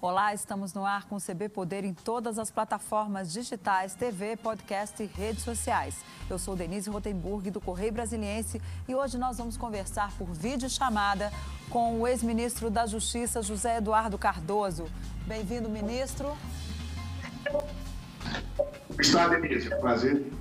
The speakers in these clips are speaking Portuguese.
Olá, estamos no ar com o CB Poder em todas as plataformas digitais, TV, podcast e redes sociais. Eu sou Denise Rotenburg, do Correio Brasiliense, e hoje nós vamos conversar por vídeo chamada com o ex-ministro da Justiça, José Eduardo Cardoso. Bem-vindo, ministro. Está, Denise, prazer.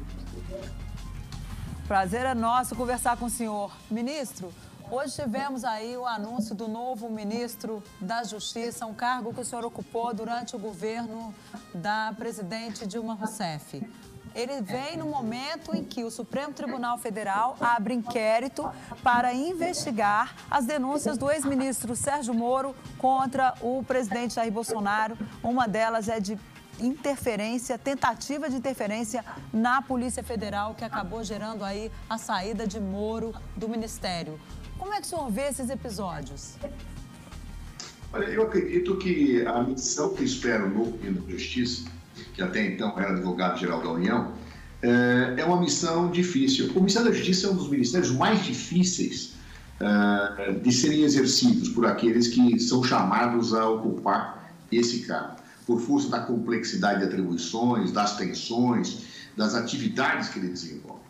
Prazer é nosso conversar com o senhor. Ministro, Hoje tivemos aí o anúncio do novo ministro da Justiça, um cargo que o senhor ocupou durante o governo da presidente Dilma Rousseff. Ele vem no momento em que o Supremo Tribunal Federal abre inquérito para investigar as denúncias do ex-ministro Sérgio Moro contra o presidente Jair Bolsonaro. Uma delas é de interferência, tentativa de interferência na Polícia Federal, que acabou gerando aí a saída de Moro do Ministério. Como é que o senhor vê esses episódios? Olha, eu acredito que a missão que espera o novo ministro da Justiça, que até então era advogado-geral da União, é, é uma missão difícil. O Ministério da Justiça é um dos ministérios mais difíceis é, de serem exercidos por aqueles que são chamados a ocupar esse cargo, por força da complexidade de atribuições, das tensões, das atividades que ele desenvolve.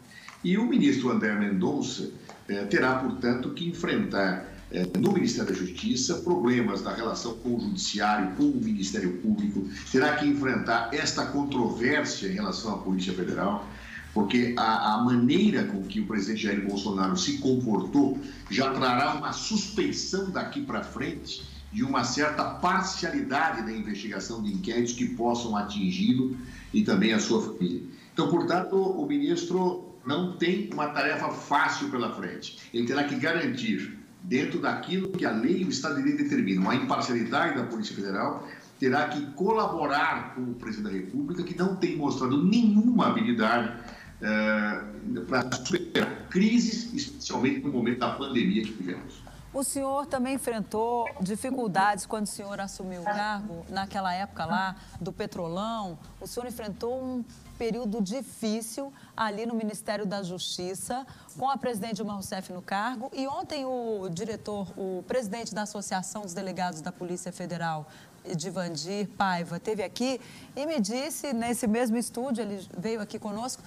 E o ministro André Mendonça é, terá, portanto, que enfrentar é, no Ministério da Justiça problemas da relação com o Judiciário, com o Ministério Público, terá que enfrentar esta controvérsia em relação à Polícia Federal, porque a, a maneira com que o presidente Jair Bolsonaro se comportou já trará uma suspeição daqui para frente de uma certa parcialidade da investigação de inquéritos que possam atingi-lo e também a sua família. Então, portanto, o ministro não tem uma tarefa fácil pela frente. Ele terá que garantir, dentro daquilo que a lei e o Estado de Direito determinam, a imparcialidade da Polícia Federal, terá que colaborar com o presidente da República, que não tem mostrado nenhuma habilidade eh, para superar crises, especialmente no momento da pandemia que vivemos. O senhor também enfrentou dificuldades quando o senhor assumiu o cargo, naquela época lá do Petrolão. O senhor enfrentou um período difícil ali no Ministério da Justiça, com a presidente Dilma Rousseff no cargo. E ontem o diretor, o presidente da Associação dos Delegados da Polícia Federal, Divandir Paiva, teve aqui e me disse, nesse mesmo estúdio, ele veio aqui conosco,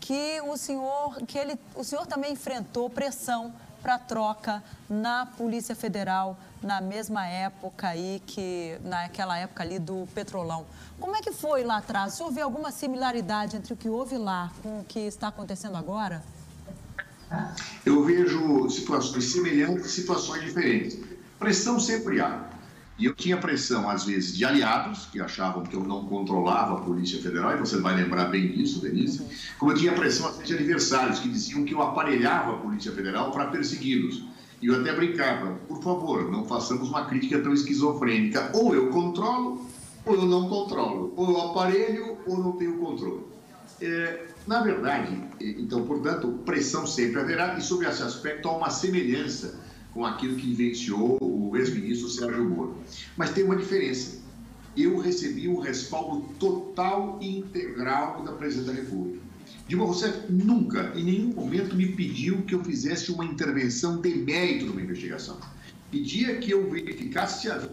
que o senhor, que ele, o senhor também enfrentou pressão para troca na Polícia Federal na mesma época aí que naquela época ali do Petrolão. Como é que foi lá atrás? Vê alguma similaridade entre o que houve lá com o que está acontecendo agora? Eu vejo situações semelhantes, situações diferentes. Pressão sempre há. E eu tinha pressão, às vezes, de aliados, que achavam que eu não controlava a Polícia Federal, e você vai lembrar bem disso, Denise. Uhum. Como eu tinha pressão, às vezes, de adversários, que diziam que eu aparelhava a Polícia Federal para persegui-los. E eu até brincava, por favor, não façamos uma crítica tão esquizofrênica. Ou eu controlo, ou eu não controlo. Ou eu aparelho, ou não tenho controle. É, na verdade, então, portanto, pressão sempre haverá, e sobre esse aspecto há uma semelhança com aquilo que vivenciou o ex-ministro Sérgio Moro. Mas tem uma diferença. Eu recebi o respaldo total e integral da Presidente da República. Dilma Rousseff nunca, em nenhum momento, me pediu que eu fizesse uma intervenção de mérito numa investigação. Pedia que eu verificasse se havia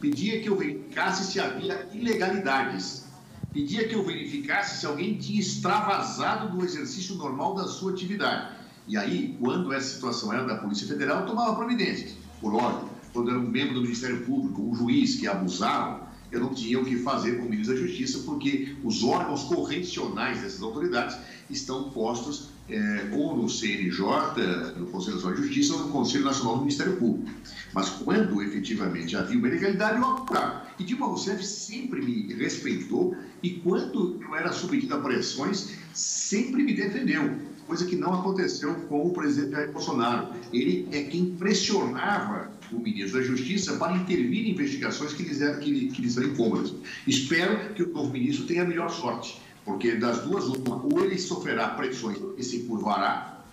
pedia que eu verificasse se havia ilegalidades, pedia que eu verificasse se alguém tinha extravasado do exercício normal da sua atividade. E aí, quando essa situação era da Polícia Federal, tomava providências. Por ordem, quando era um membro do Ministério Público, um juiz que abusava, eu não tinha o que fazer com o ministro da Justiça, porque os órgãos correcionais dessas autoridades estão postos é, ou no CNJ, no Conselho Nacional de Justiça, ou no Conselho Nacional do Ministério Público. Mas quando efetivamente havia uma ilegalidade, eu apurava. E Dilma Rousseff sempre me respeitou e quando eu era submetido a pressões, sempre me defendeu coisa que não aconteceu com o presidente Jair Bolsonaro. Ele é quem pressionava o ministro da Justiça para intervir em investigações que lhes eram, que, que lhes eram incômodas. Espero que o novo ministro tenha a melhor sorte, porque das duas, uma, ou ele sofrerá pressões e se curvará,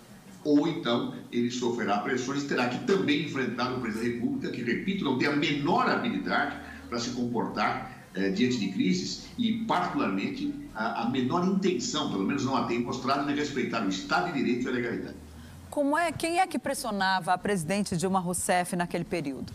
ou então ele sofrerá pressões e terá que também enfrentar o presidente da República, que, repito, não tem a menor habilidade para se comportar é, diante de crises e, particularmente, a, a, menor intenção, pelo menos não a tem mostrado, de respeitar o Estado de Direito e a legalidade. Como é, quem é que pressionava a presidente Dilma Rousseff naquele período?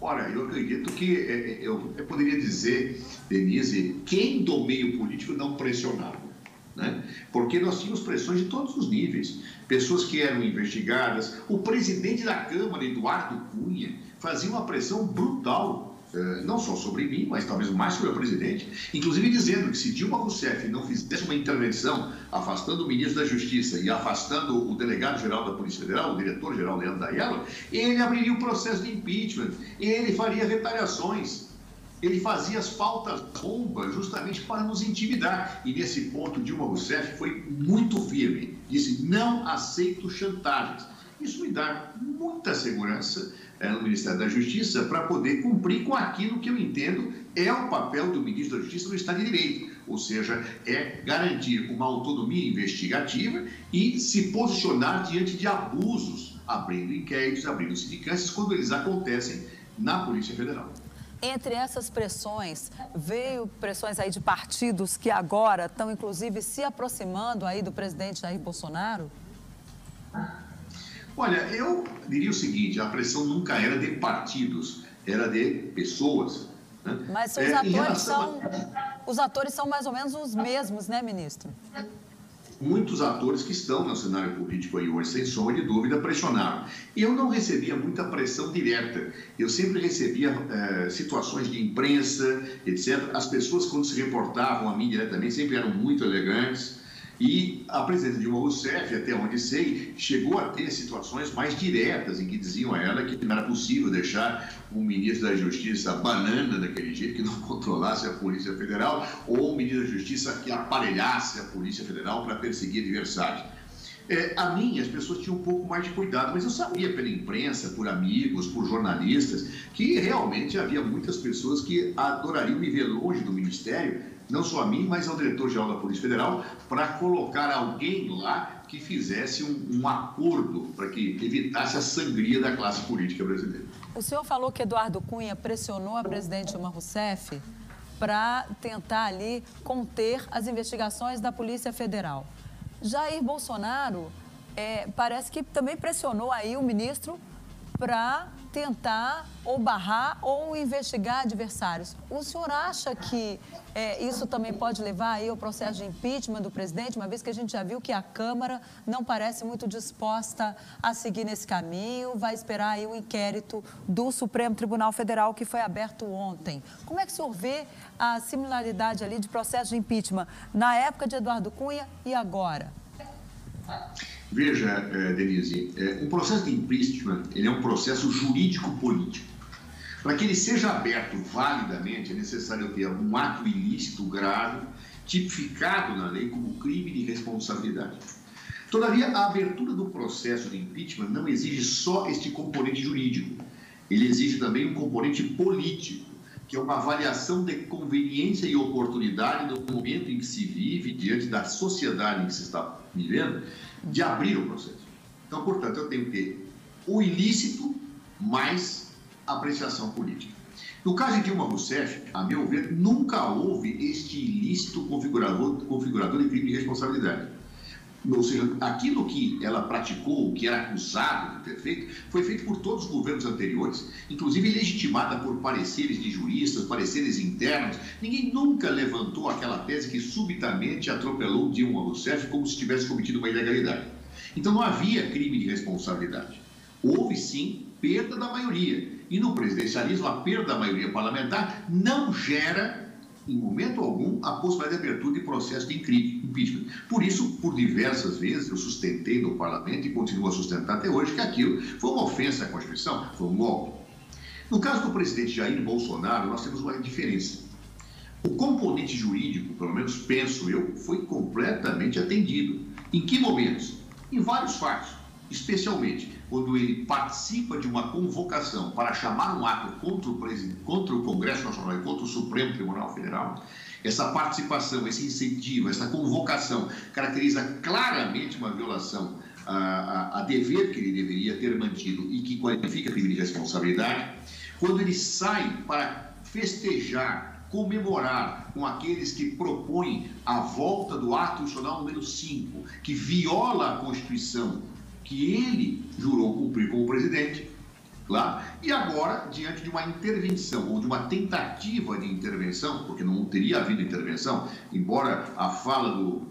Olha, eu acredito que é, é, eu, eu poderia dizer, Denise, quem do meio político não pressionava. Né? Porque nós tínhamos pressões de todos os níveis. Pessoas que eram investigadas. O presidente da Câmara, Eduardo Cunha, fazia uma pressão brutal eh, não só sobre mim, mas talvez mais sobre o presidente, inclusive dizendo que se Dilma Rousseff não fizesse uma intervenção afastando o ministro da Justiça e afastando o delegado-geral da Polícia Federal, o diretor-geral Leandro Daiello, ele abriria o processo de impeachment, ele faria retaliações, ele fazia as faltas bombas justamente para nos intimidar. E nesse ponto, Dilma Rousseff foi muito firme, disse: não aceito chantagens. Isso me dá muita segurança é, no Ministério da Justiça para poder cumprir com aquilo que eu entendo é o papel do ministro da Justiça no Estado de Direito, ou seja, é garantir uma autonomia investigativa e se posicionar diante de abusos, abrindo inquéritos, abrindo sindicâncias, quando eles acontecem na Polícia Federal. Entre essas pressões, veio pressões aí de partidos que agora estão, inclusive, se aproximando aí do presidente Jair Bolsonaro? Olha, eu diria o seguinte: a pressão nunca era de partidos, era de pessoas. Né? Mas os, é, atores são, a... os atores são mais ou menos os mesmos, né, ministro? Muitos atores que estão no cenário político aí hoje, sem sombra de dúvida, pressionaram. E eu não recebia muita pressão direta. Eu sempre recebia é, situações de imprensa, etc. As pessoas, quando se reportavam a mim diretamente, sempre eram muito elegantes e a presidente Dilma Rousseff, até onde sei, chegou a ter situações mais diretas em que diziam a ela que não era possível deixar um ministro da Justiça banana daquele jeito, que não controlasse a Polícia Federal, ou um ministro da Justiça que aparelhasse a Polícia Federal para perseguir adversários. É, a mim, as pessoas tinham um pouco mais de cuidado, mas eu sabia pela imprensa, por amigos, por jornalistas, que realmente havia muitas pessoas que adorariam me ver longe do Ministério não só a mim, mas ao diretor-geral da Polícia Federal, para colocar alguém lá que fizesse um, um acordo para que evitasse a sangria da classe política brasileira. O senhor falou que Eduardo Cunha pressionou a presidente Dilma Rousseff para tentar ali conter as investigações da Polícia Federal. Jair Bolsonaro é, parece que também pressionou aí o ministro para tentar ou barrar ou investigar adversários. O senhor acha que é, isso também pode levar aí ao processo de impeachment do presidente, uma vez que a gente já viu que a Câmara não parece muito disposta a seguir nesse caminho, vai esperar aí o inquérito do Supremo Tribunal Federal que foi aberto ontem. Como é que o senhor vê a similaridade ali de processo de impeachment na época de Eduardo Cunha e agora? Veja, eh, Denise, eh, um processo de impeachment ele é um processo jurídico-político. Para que ele seja aberto validamente, é necessário ter um ato ilícito grave, tipificado na lei como crime de responsabilidade. Todavia, a abertura do processo de impeachment não exige só este componente jurídico, ele exige também um componente político, que é uma avaliação de conveniência e oportunidade no momento em que se vive, diante da sociedade em que se está vivendo, de abrir o processo. Então, portanto, eu tenho que ter o ilícito mais apreciação política. No caso de Dilma Rousseff, a meu ver, nunca houve este ilícito configurador, configurador de crime de responsabilidade. Ou seja, aquilo que ela praticou, que era acusado de ter feito, foi feito por todos os governos anteriores, inclusive legitimada por pareceres de juristas, pareceres internos. Ninguém nunca levantou aquela tese que subitamente atropelou Dilma Rousseff como se tivesse cometido uma ilegalidade. Então não havia crime de responsabilidade. Houve sim perda da maioria. E no presidencialismo, a perda da maioria parlamentar não gera em momento algum, a possibilidade de abertura de processo de impeachment. Por isso, por diversas vezes, eu sustentei no parlamento e continuo a sustentar até hoje que aquilo foi uma ofensa à Constituição, foi um golpe. No caso do presidente Jair Bolsonaro, nós temos uma diferença. O componente jurídico, pelo menos penso eu, foi completamente atendido. Em que momentos? Em vários fatos, especialmente quando ele participa de uma convocação para chamar um ato contra o, contra o Congresso Nacional e contra o Supremo Tribunal Federal, essa participação, esse incentivo, essa convocação caracteriza claramente uma violação a, a, a, dever que ele deveria ter mantido e que qualifica crime de responsabilidade. Quando ele sai para festejar, comemorar com aqueles que propõem a volta do ato institucional número 5, que viola a Constituição que ele jurou cumprir como presidente, Claro. E agora, diante de uma intervenção ou de uma tentativa de intervenção, porque não teria havido intervenção, embora a fala do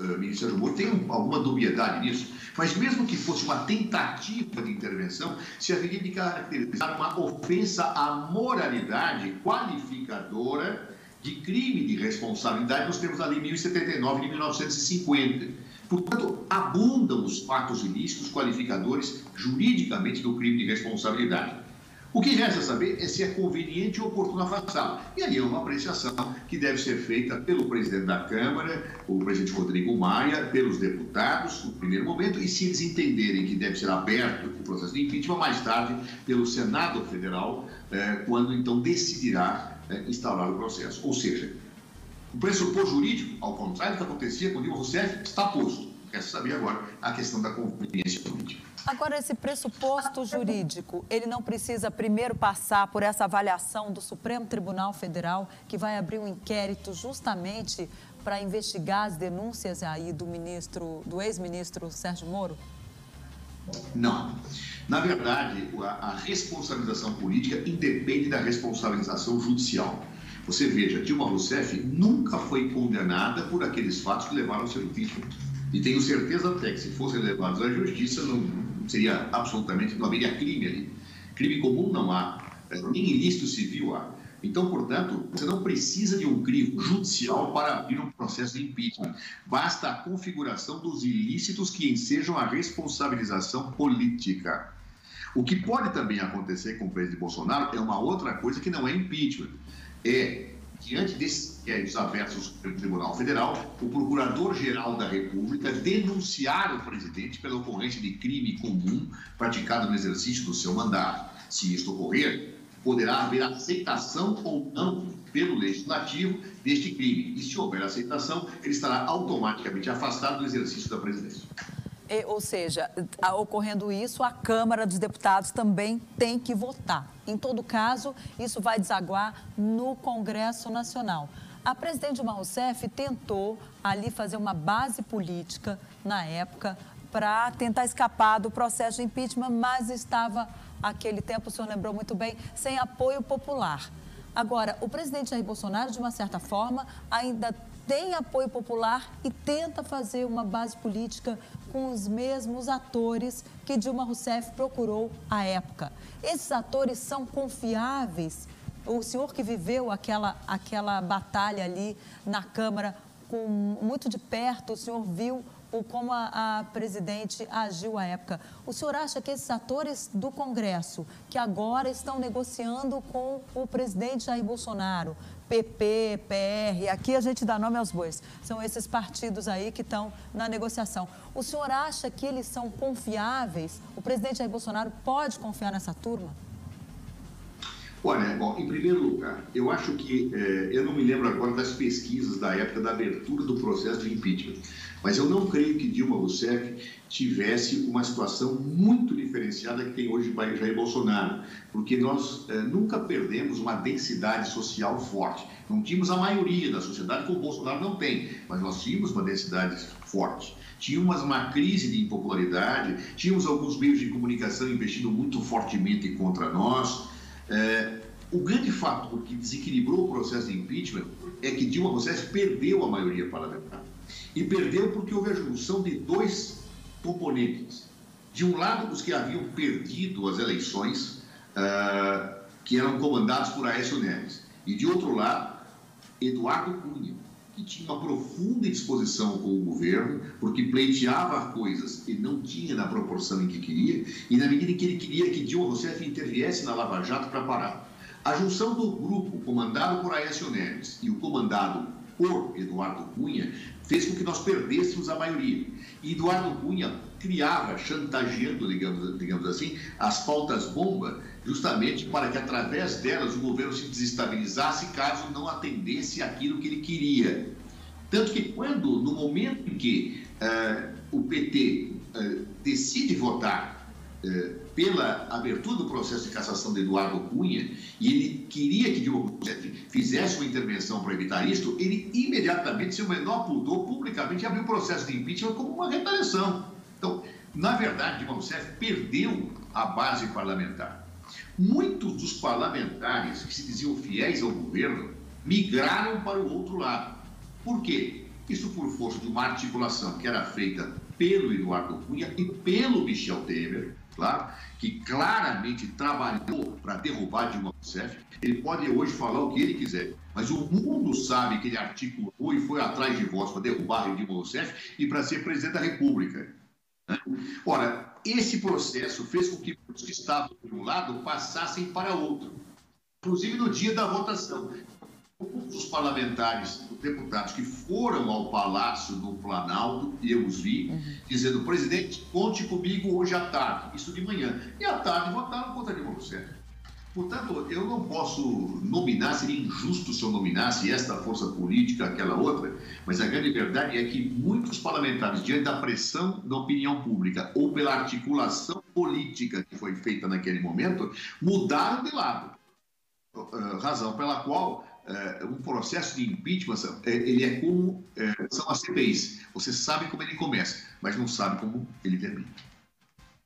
uh, Ministério Moro tenha alguma dubiedade nisso, mas mesmo que fosse uma tentativa de intervenção, se haveria de caracterizar uma ofensa à moralidade qualificadora de crime de responsabilidade nos termos da Lei 1079 de 1950 Portanto, abundam os fatos ilícitos qualificadores juridicamente do crime de responsabilidade. O que resta saber é se é conveniente ou oportuno afastá-lo. E aí é uma apreciação que deve ser feita pelo presidente da Câmara, o presidente Rodrigo Maia, pelos deputados, no primeiro momento, e se eles entenderem que deve ser aberto o processo de impeachment, mais tarde, pelo Senado Federal, eh, quando então decidirá eh, instaurar o processo. Ou seja, o pressuposto jurídico, ao contrário do que acontecia com o Dilma Rousseff, está posto. Quer saber agora a questão da conveniência política. Agora, esse pressuposto jurídico, ele não precisa primeiro passar por essa avaliação do Supremo Tribunal Federal, que vai abrir um inquérito justamente para investigar as denúncias aí do ministro, do ex-ministro Sérgio Moro? Não. Na verdade, a responsabilização política independe da responsabilização judicial. Você veja, Dilma Rousseff nunca foi condenada por aqueles fatos que levaram ao seu impeachment. E tenho certeza até que se fossem levados à justiça, não seria absolutamente, não haveria crime ali. Crime comum não há, é, nem ilícito civil há. Então, portanto, você não precisa de um crime judicial para abrir um processo de impeachment. Basta a configuração dos ilícitos que ensejam a responsabilização política. O que pode também acontecer com o presidente Bolsonaro é uma outra coisa que não é impeachment é, diante desses ao Supremo Tribunal Federal, o Procurador-Geral da República denunciar o presidente pela ocorrência de crime comum praticado no exercício do seu mandato. Se isto ocorrer, poderá haver aceitação ou não pelo Legislativo deste crime. E se houver aceitação, ele estará automaticamente afastado do exercício da presidência. E, ou seja, ocorrendo isso, a Câmara dos Deputados também tem que votar. Em todo caso, isso vai desaguar no Congresso Nacional. A presidente Dilma Rousseff tentou ali fazer uma base política na época para tentar escapar do processo de impeachment, mas estava, aquele tempo, o senhor lembrou muito bem, sem apoio popular. Agora, o presidente Jair Bolsonaro, de uma certa forma, ainda tem apoio popular e tenta fazer uma base política com os mesmos atores que Dilma Rousseff procurou à época. Esses atores são confiáveis? O senhor que viveu aquela, aquela batalha ali na Câmara com muito de perto, o senhor viu o como a, a, presidente agiu à época. O senhor acha que esses atores do Congresso, que agora estão negociando com o presidente Jair Bolsonaro, PP, PR, aqui a gente dá nome aos bois, são esses partidos aí que estão na negociação. O senhor acha que eles são confiáveis? O presidente Jair Bolsonaro pode confiar nessa turma? Olha, bom, em primeiro lugar, eu acho que, eh, eu não me lembro agora das pesquisas da época da abertura do processo de impeachment, mas eu não creio que Dilma Rousseff tivesse uma situação muito diferenciada que tem hoje Jair Bolsonaro, porque nós eh, nunca perdemos uma densidade social forte. Não tínhamos a maioria da sociedade, como o Bolsonaro não tem, mas nós tínhamos uma densidade forte. Tínhamos uma crise de impopularidade, tínhamos alguns meios de comunicação investindo muito fortemente contra nós. Eh, o grande fator que desequilibrou o processo de impeachment é que Dilma Rousseff perdeu a maioria parlamentar. E perdeu porque houve a junção de dois componentes. De um lado, os que haviam perdido as eleições, uh, que eram comandados por Aécio Neves. E de outro lado, Eduardo Cunha, que tinha uma profunda indisposição com o governo, porque pleiteava coisas que não tinha na proporção em que queria, e na medida em que ele queria que Dilma Rousseff interviesse na Lava Jato para parar. A junção do grupo comandado por Aécio Neves e o comandado por Eduardo Cunha fez com que nós perdêssemos a maioria. E Eduardo Cunha criava, chantageando, digamos, digamos assim, as pautas-bomba, justamente para que, através delas, o governo se desestabilizasse caso não atendesse aquilo que ele queria. Tanto que, quando, no momento em que uh, o PT uh, eh, decide votar uh, pela abertura do processo de cassação de Eduardo Cunha, e ele queria que Dilma Rousseff fizesse uma intervenção para evitar isto, ele imediatamente, sem o menor pudor, publicamente abriu o processo de impeachment como uma retaliação. Então, na verdade, Dilma Rousseff perdeu a base parlamentar. Muitos dos parlamentares que se diziam fiéis ao governo migraram para o outro lado. Por quê? Isso por força de uma articulação que era feita pelo Eduardo Cunha e pelo Michel Temer, claro, que claramente trabalhou para derrubar Dilma Rousseff. Ele pode hoje falar o que ele quiser, mas o mundo sabe que ele articulou e foi atrás de votos para derrubar Dilma Rousseff e para ser presidente da República. Né? Ora, esse processo fez com que os que estavam de um lado passassem para outro, inclusive no dia da votação os parlamentares, os deputados que foram ao Palácio do Planalto, eu os vi, uhum. dizendo, presidente, conte comigo hoje à tarde, isso de manhã. E à tarde votaram contra Dilma Rousseff. Portanto, eu não posso nominar, seria injusto se eu nominasse esta força política, aquela outra, mas a grande verdade é que muitos parlamentares, diante da pressão da opinião pública ou pela articulação política que foi feita naquele momento, mudaram de lado. Uh, razão pela qual uh, um processo de impeachment, é, ele é como uh, são as CPIs. Você sabe como ele começa, mas não sabe como ele termina.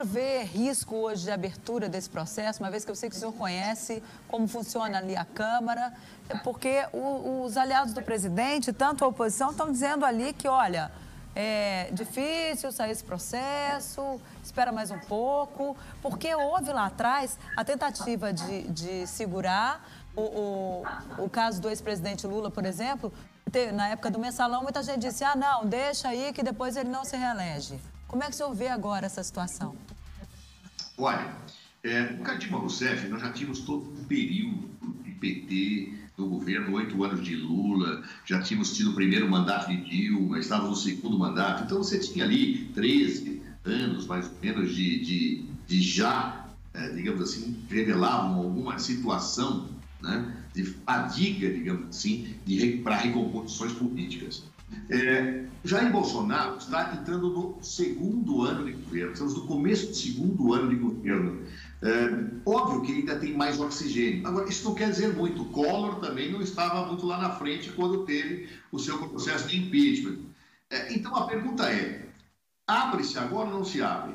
Vê risco hoje de abertura desse processo, uma vez que eu sei que o senhor conhece como funciona ali a Câmara, é porque o, os aliados do presidente, tanto a oposição, estão dizendo ali que, olha, é difícil sair esse processo, espera mais um pouco, porque houve lá atrás a tentativa de, de segurar o, o, o caso do ex-presidente Lula, por exemplo, na época do mensalão, muita gente disse: ah, não, deixa aí que depois ele não se reelege. Como é que o senhor vê agora essa situação? Olha, é, de Dilma Rousseff, nós já tínhamos todo um período de PT, do governo, oito anos de Lula, já tínhamos tido o primeiro mandato de Dilma, estávamos no segundo mandato. Então você tinha ali 13 anos, mais ou menos, de, de, de já, é, digamos assim, revelavam alguma situação né, de fadiga, digamos assim, para recomposições políticas. É, Jair Bolsonaro está entrando no segundo ano de governo, estamos no começo do segundo ano de governo. É, óbvio que ainda tem mais oxigênio. Agora, isso não quer dizer muito. Collor também não estava muito lá na frente quando teve o seu processo de impeachment. É, então, a pergunta é: abre-se agora ou não se abre?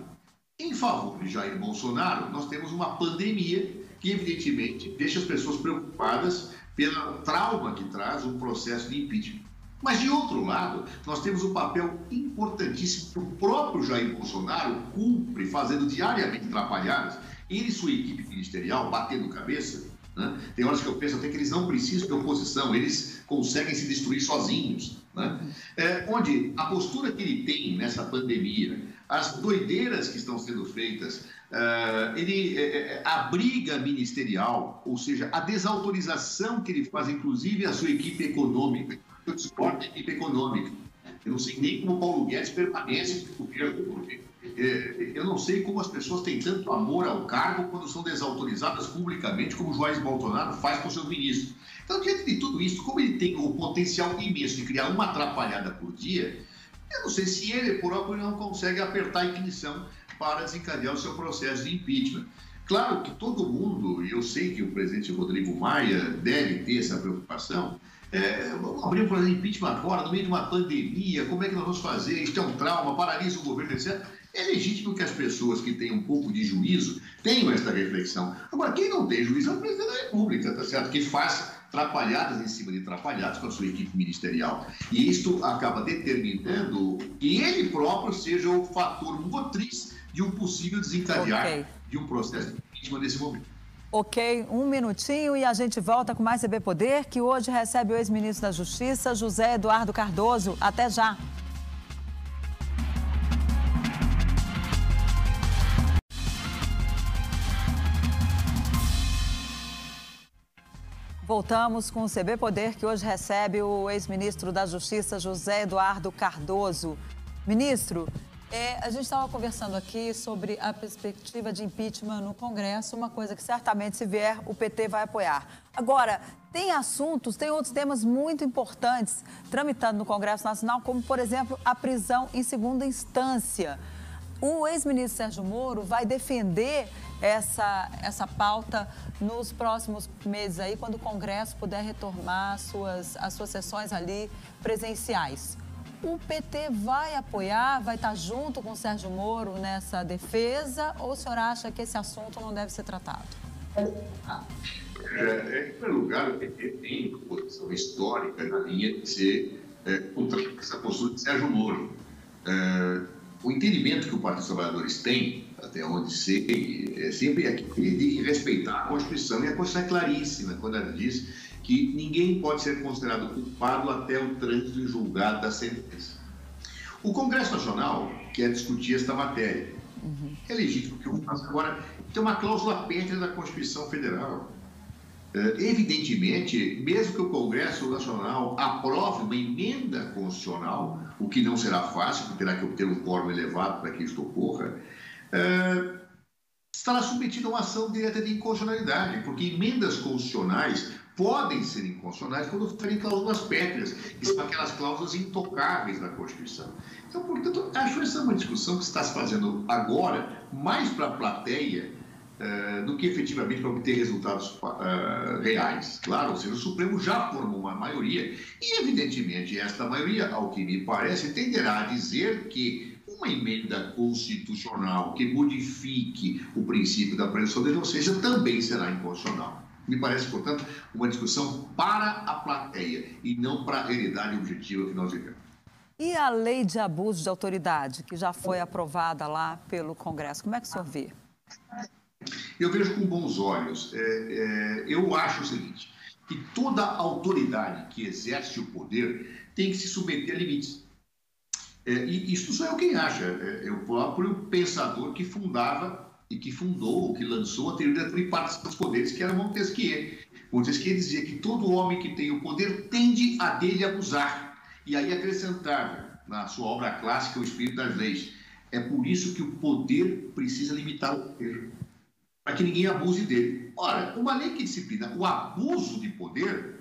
Em favor de Jair Bolsonaro, nós temos uma pandemia que evidentemente deixa as pessoas preocupadas pelo trauma que traz o processo de impeachment. Mas, de outro lado, nós temos um papel importantíssimo que o próprio Jair Bolsonaro cumpre, fazendo diariamente atrapalhadas, ele e sua equipe ministerial, batendo cabeça. Né? Tem horas que eu penso até que eles não precisam de oposição, eles conseguem se destruir sozinhos. Né? É, onde a postura que ele tem nessa pandemia, as doideiras que estão sendo feitas, Uh, ele, é, a briga ministerial, ou seja, a desautorização que ele faz, inclusive, a sua equipe econômica. Discordo da equipe econômica. Eu não sei nem como o Paulo Guedes permanece no governo, porque é, eu não sei como as pessoas têm tanto amor ao cargo quando são desautorizadas publicamente, como o Jair Bolsonaro faz com o seu ministro. Então, diante de tudo isso, como ele tem o potencial imenso de criar uma atrapalhada por dia, eu não sei se ele próprio não consegue apertar a ignição para desencadear o seu processo de impeachment. Claro que todo mundo, e eu sei que o presidente Rodrigo Maia deve ter essa preocupação, é, vamos abrir um processo de impeachment agora, no meio de uma pandemia, como é que nós vamos fazer? Isto é um trauma, paralisa o governo, etc. É legítimo que as pessoas que têm um pouco de juízo tenham esta reflexão. Agora, quem não tem juízo é o presidente da República, tá certo? Que faz atrapalhadas em cima de atrapalhadas com a sua equipe ministerial. E isto acaba determinando que ele próprio seja o fator motriz de um possível desencadear okay. de um processo de impeachment nesse momento. Ok, um minutinho e a gente volta com mais CB Poder, que hoje recebe o ex-ministro da Justiça, José Eduardo Cardoso. Até já. Voltamos com o CB Poder, que hoje recebe o ex-ministro da Justiça, José Eduardo Cardoso. Ministro, é, a gente estava conversando aqui sobre a perspectiva de impeachment no Congresso, uma coisa que certamente, se vier, o PT vai apoiar. Agora, tem assuntos, tem outros temas muito importantes tramitando no Congresso Nacional, como, por exemplo, a prisão em segunda instância. O ex-ministro Sérgio Moro vai defender essa, essa pauta nos próximos meses aí, quando o Congresso puder retomar as suas, as suas sessões ali presenciais. O PT vai apoiar, vai estar junto com o Sérgio Moro nessa defesa ou o senhor acha que esse assunto não deve ser tratado? É, em primeiro lugar, o PT tem posição histórica na linha de ser é, contra essa postura de Sérgio Moro. É, o entendimento que o Partido dos Trabalhadores tem, até onde sei, é sempre aquele de respeitar a Constituição. E a Constituição é claríssima quando ela diz que ninguém pode ser considerado culpado até o trânsito em julgado da sentença. O Congresso Nacional quer discutir esta matéria. Uhum. É legítimo que o faça. Agora, tem uma cláusula pétrea da Constituição Federal. É, evidentemente, mesmo que o Congresso Nacional aprove uma emenda constitucional, o que não será fácil, porque terá que obter um quórum elevado para que isto ocorra, é, estará submetido a uma ação direta de inconstitucionalidade, porque emendas constitucionais podem ser inconstitucionais quando forem cláusulas pétreas, que são aquelas cláusulas intocáveis da Constituição. Então, portanto, acho essa uma discussão que está se fazendo agora, mais para a plateia uh, do que efetivamente para obter resultados uh, reais. Claro, ou seja, o Supremo já formou uma maioria e, evidentemente, esta maioria, ao que me parece, tenderá a dizer que uma emenda constitucional que modifique o princípio da presunção de inocência também será inconstitucional. Me parece, portanto, uma discussão para a plateia e não para a realidade objetiva que nós vivemos. E a lei de abuso de autoridade, que já foi aprovada lá pelo Congresso, como é que o senhor vê? Eu vejo com bons olhos. É, é, eu acho o seguinte, que toda autoridade que exerce o poder tem que se submeter a limites. É, e isso só é o quem acha. É, é o próprio pensador que fundava e que fundou, que lançou a teoria da dos poderes, que era Montesquieu. Montesquieu dizia que todo homem que tem o poder tende a dele abusar. E aí acrescentava, na sua obra clássica, O Espírito das Leis, é por isso que o poder precisa limitar o poder, para que ninguém abuse dele. Ora, uma lei que disciplina o abuso de poder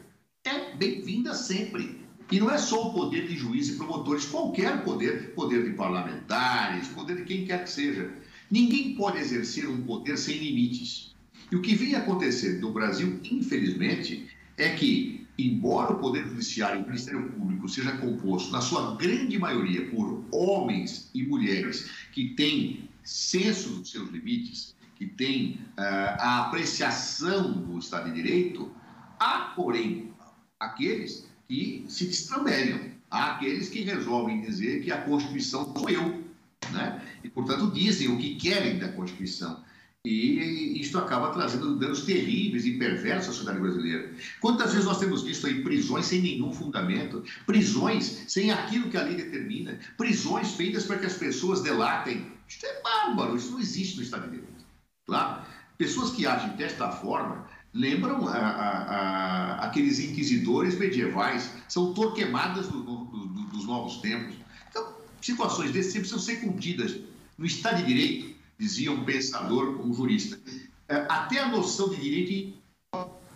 é bem-vinda sempre. E não é só o poder de juízes e promotores, qualquer poder, poder de parlamentares, poder de quem quer que seja. Ninguém pode exercer um poder sem limites. E o que vem acontecendo no Brasil, infelizmente, é que, embora o Poder Judiciário e o Ministério Público seja composto, na sua grande maioria, por homens e mulheres que têm senso dos seus limites, que têm uh, a apreciação do Estado de Direito, há, porém, aqueles que se destrambelham, há aqueles que resolvem dizer que a Constituição sou eu, né? E, portanto, dizem o que querem da Constituição. E isso acaba trazendo danos terríveis e perversos à sociedade brasileira. Quantas vezes nós temos visto aí prisões sem nenhum fundamento, prisões sem aquilo que a lei determina, prisões feitas para que as pessoas delatem. Isso é bárbaro, isso não existe no Estado de Direito. Claro? Pessoas que agem desta forma lembram a, a, a, aqueles inquisidores medievais, são torquemadas do, do, do, dos novos tempos. Situações desse tipo precisam ser cumpridas no Estado de Direito dizia um pensador, um jurista. É, até a noção de direito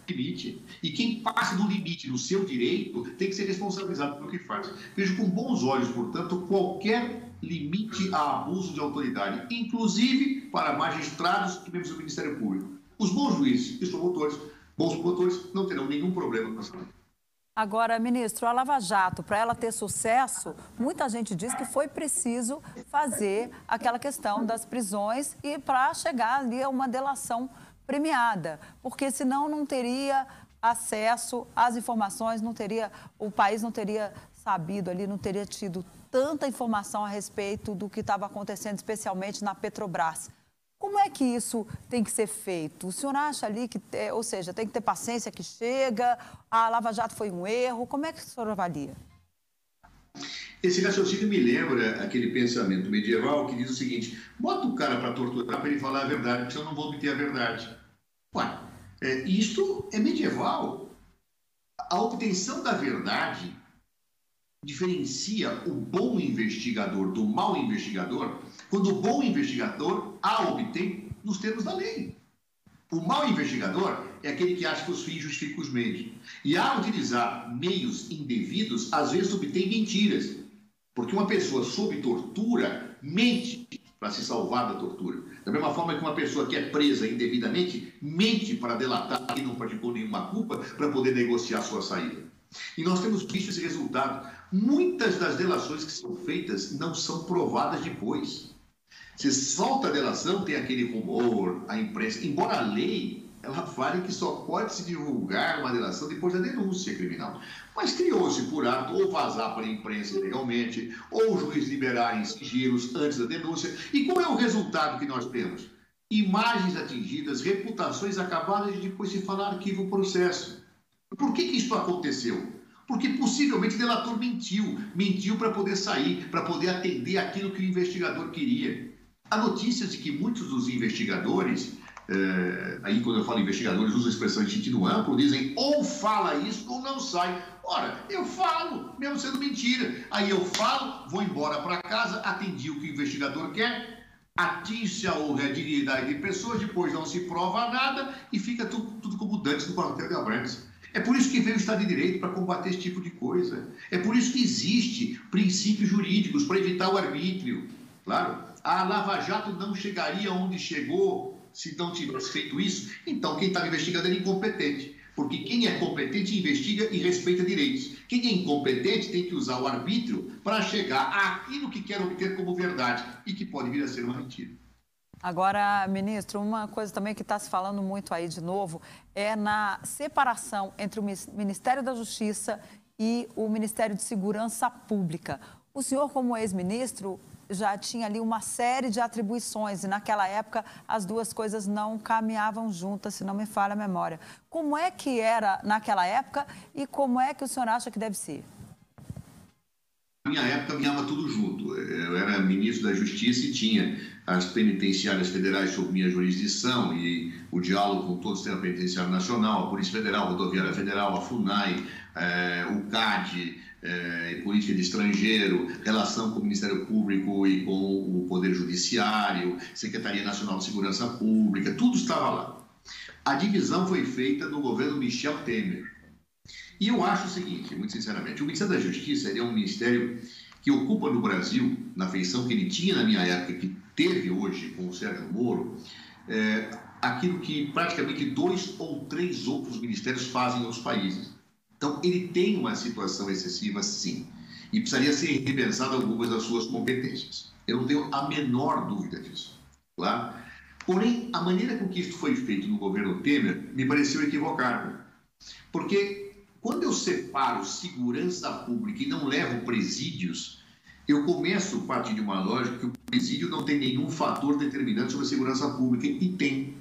limite. E quem passa do limite no seu direito tem que ser responsabilizado pelo que faz. Vejo com bons olhos, portanto, qualquer limite a abuso de autoridade, inclusive para magistrados e membros do Ministério Público. Os bons juízes e promotores, bons promotores, não terão nenhum problema com essa lei. Agora, ministro, a Lava Jato, para ela ter sucesso, muita gente diz que foi preciso fazer aquela questão das prisões e para chegar ali a uma delação premiada, porque senão não teria acesso às informações, não teria, o país não teria sabido ali, não teria tido tanta informação a respeito do que estava acontecendo, especialmente na Petrobras. Como é que isso tem que ser feito? O senhor acha ali que, ou seja, tem que ter paciência que chega, a Lava Jato foi um erro? Como é que o senhor avalia? Esse raciocínio me lembra aquele pensamento medieval que diz o seguinte: bota o cara para torturar para ele falar a verdade, porque eu não vou obter a verdade. Ué, é, isto é medieval. A obtenção da verdade diferencia o bom investigador do mau investigador quando o bom investigador a obtém nos termos da lei. O mau investigador é aquele que acha que os fins justificam os meios. E ao utilizar meios indevidos, às vezes obtém mentiras. Porque uma pessoa sob tortura mente para se salvar da tortura. Da mesma forma que uma pessoa que é presa indevidamente mente para delatar que não praticou nenhuma culpa para poder negociar sua saída. E nós temos visto esse resultado. Muitas das delações que são feitas não são provadas depois. Se solta a delação, tem aquele rumor, a imprensa. Embora a lei ela fala que só pode se divulgar uma delação depois da denúncia criminal. Mas criou-se por ato ou vazar para a imprensa ilegalmente, ou o juiz liberar em sigilos antes da denúncia. E qual é o resultado que nós temos? Imagens atingidas, reputações acabadas e depois se fala arquivo processo. Por que, que isso aconteceu? Porque possivelmente o delator mentiu, mentiu para poder sair, para poder atender aquilo que o investigador queria. Há notícias de que muitos dos investigadores é, aí quando eu falo investigadores, uso a expressão em sentido amplo, dizem ou fala isso ou não sai. Ora, eu falo, mesmo sendo mentira. Aí eu falo, vou embora para casa, atendi o que o investigador quer, atinge a honra e a dignidade de pessoas, depois não se prova nada e fica tudo, tudo como Dantes no quartel de Abrantes. É por isso que veio o Estado de Direito para combater esse tipo de coisa. É por isso que existe princípios jurídicos para evitar o arbítrio. Claro, a Lava Jato não chegaria onde chegou se não tivesse feito isso, então quem estava investigando era incompetente. Porque quem é competente investiga e respeita direitos. Quem é incompetente tem que usar o arbítrio para chegar àquilo que quer obter como verdade e que pode vir a ser uma mentira. Agora, ministro, uma coisa também que está se falando muito aí de novo é na separação entre o Ministério da Justiça e o Ministério de Segurança Pública. O senhor, como ex-ministro, já tinha ali uma série de atribuições e naquela época as duas coisas não caminhavam juntas, se não me falha a memória. Como é que era naquela época e como é que o senhor acha que deve ser? Na minha época caminhava tudo junto. Eu era ministro da Justiça e tinha as penitenciárias federais sob minha jurisdição e o diálogo com todo o sistema penitenciário nacional, a Polícia Federal, a Rodoviária Federal, a FUNAI, eh, o CAD, eh, política de estrangeiro, relação com o Ministério Público e com o Poder Judiciário, Secretaria Nacional de Segurança Pública, tudo estava lá. A divisão foi feita no governo Michel Temer. E eu acho o seguinte, muito sinceramente, o Ministério da Justiça é um ministério que ocupa no Brasil, na feição que ele tinha na minha época, que teve hoje com o Sérgio Moro, é, aquilo que praticamente dois ou três outros ministérios fazem nos países. Então, ele tem uma situação excessiva, sim, e precisaria ser repensado algumas das suas competências. Eu não tenho a menor dúvida disso. Claro? Porém, a maneira com que isso foi feito no governo Temer me pareceu equivocada. Porque quando eu separo segurança pública e não levo presídios, eu começo a partir de uma lógica que o presídio não tem nenhum fator determinante sobre a segurança pública, e tem.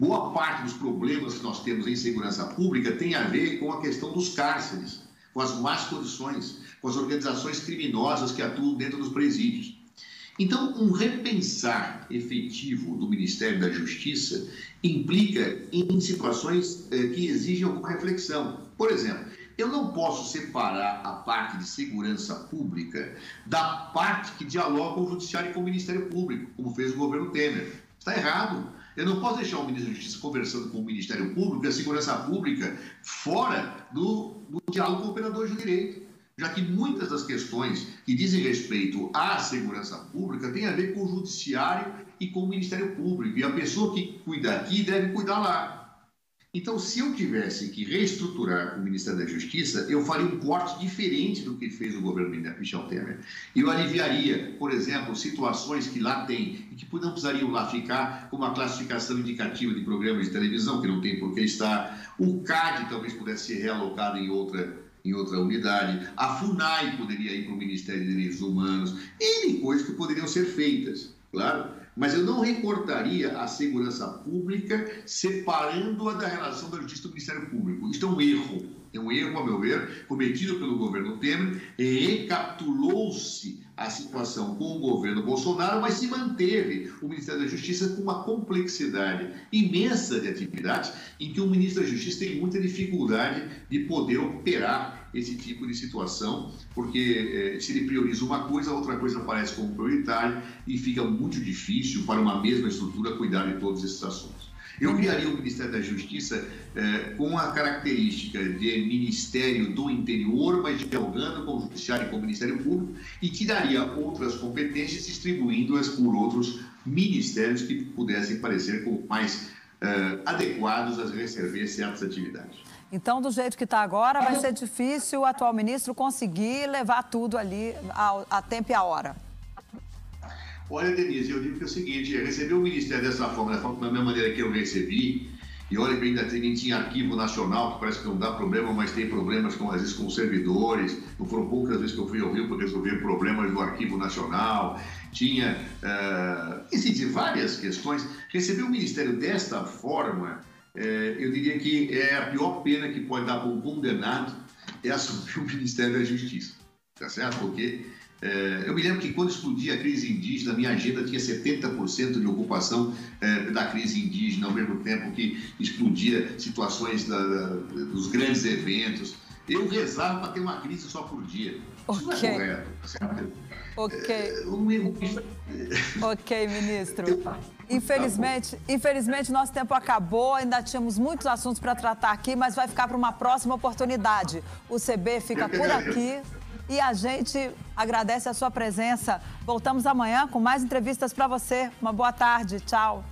Boa parte dos problemas que nós temos em segurança pública tem a ver com a questão dos cárceres, com as más condições, com as organizações criminosas que atuam dentro dos presídios. Então, um repensar efetivo do Ministério da Justiça implica em situações eh, que exigem alguma reflexão. Por exemplo, eu não posso separar a parte de segurança pública da parte que dialoga com o Judiciário com o Ministério Público, como fez o governo Temer. Está errado. Eu não posso deixar o ministro da Justiça conversando com o Ministério Público e a segurança pública fora do, do diálogo com operadores de direito, já que muitas das questões que dizem respeito à segurança pública têm a ver com o Judiciário e com o Ministério Público. E a pessoa que cuida aqui deve cuidar lá. Então, se eu tivesse que reestruturar o Ministério da Justiça, eu faria um corte diferente do que fez o governo Michel Temer. Eu aliviaria, por exemplo, situações que lá tem e que não precisariam lá ficar com uma classificação indicativa de programas de televisão, que não tem por que estar. O CAD talvez pudesse ser realocado em outra em outra unidade, a FUNAI poderia ir para o Ministério de Direitos Humanos, N coisas que poderiam ser feitas, claro mas eu não recortaria a segurança pública separando-a da relação da justiça do Ministério Público. Isto é um erro. É um erro, a meu ver, cometido pelo governo Temer. Recapitulou-se a situação com o governo Bolsonaro, mas se manteve o Ministério da Justiça com uma complexidade imensa de atividades, em que o ministro da Justiça tem muita dificuldade de poder operar esse tipo de situação, porque eh, se ele prioriza uma coisa, outra coisa aparece como prioritária e fica muito difícil para uma mesma estrutura cuidar de todos esses assuntos. Eu criaria o Ministério da Justiça eh, com a característica de Ministério do Interior, mas dialogando com o Judiciário e com o Ministério Público, e tiraria outras competências, distribuindo-as por outros ministérios que pudessem parecer como mais eh, adequados a receber certas atividades. Então, do jeito que está agora, vai ser difícil o atual ministro conseguir levar tudo ali a, a tempo e a hora. Olha, Denise, eu digo que é o seguinte: receber o ministério dessa forma, da, mesma maneira que eu recebi, E olha que ainda tem, tinha arquivo nacional, que parece que não dá problema, mas tem problemas com, às vezes com servidores. Não foram poucas vezes que eu fui ao Rio para resolver problemas do arquivo nacional. Tinha, uh, existem várias questões. Receber o Ministério desta forma, eu diria que é a pior pena que pode dar para um condenado é assumir o Ministério da Justiça. Tá certo? Porque é, eu me lembro que quando explodia a crise indígena, minha agenda tinha 70% de ocupação é, da crise indígena, ao mesmo tempo que explodia situações da, dos grandes eventos. Eu rezava para ter uma crise só por dia. Isso não é correto, certo? Ok. Ok, ministro. Infelizmente, infelizmente, nosso tempo acabou. Ainda tínhamos muitos assuntos para tratar aqui, mas vai ficar para uma próxima oportunidade. O CB fica por aqui. E a gente agradece a sua presença. Voltamos amanhã com mais entrevistas para você. Uma boa tarde. Tchau.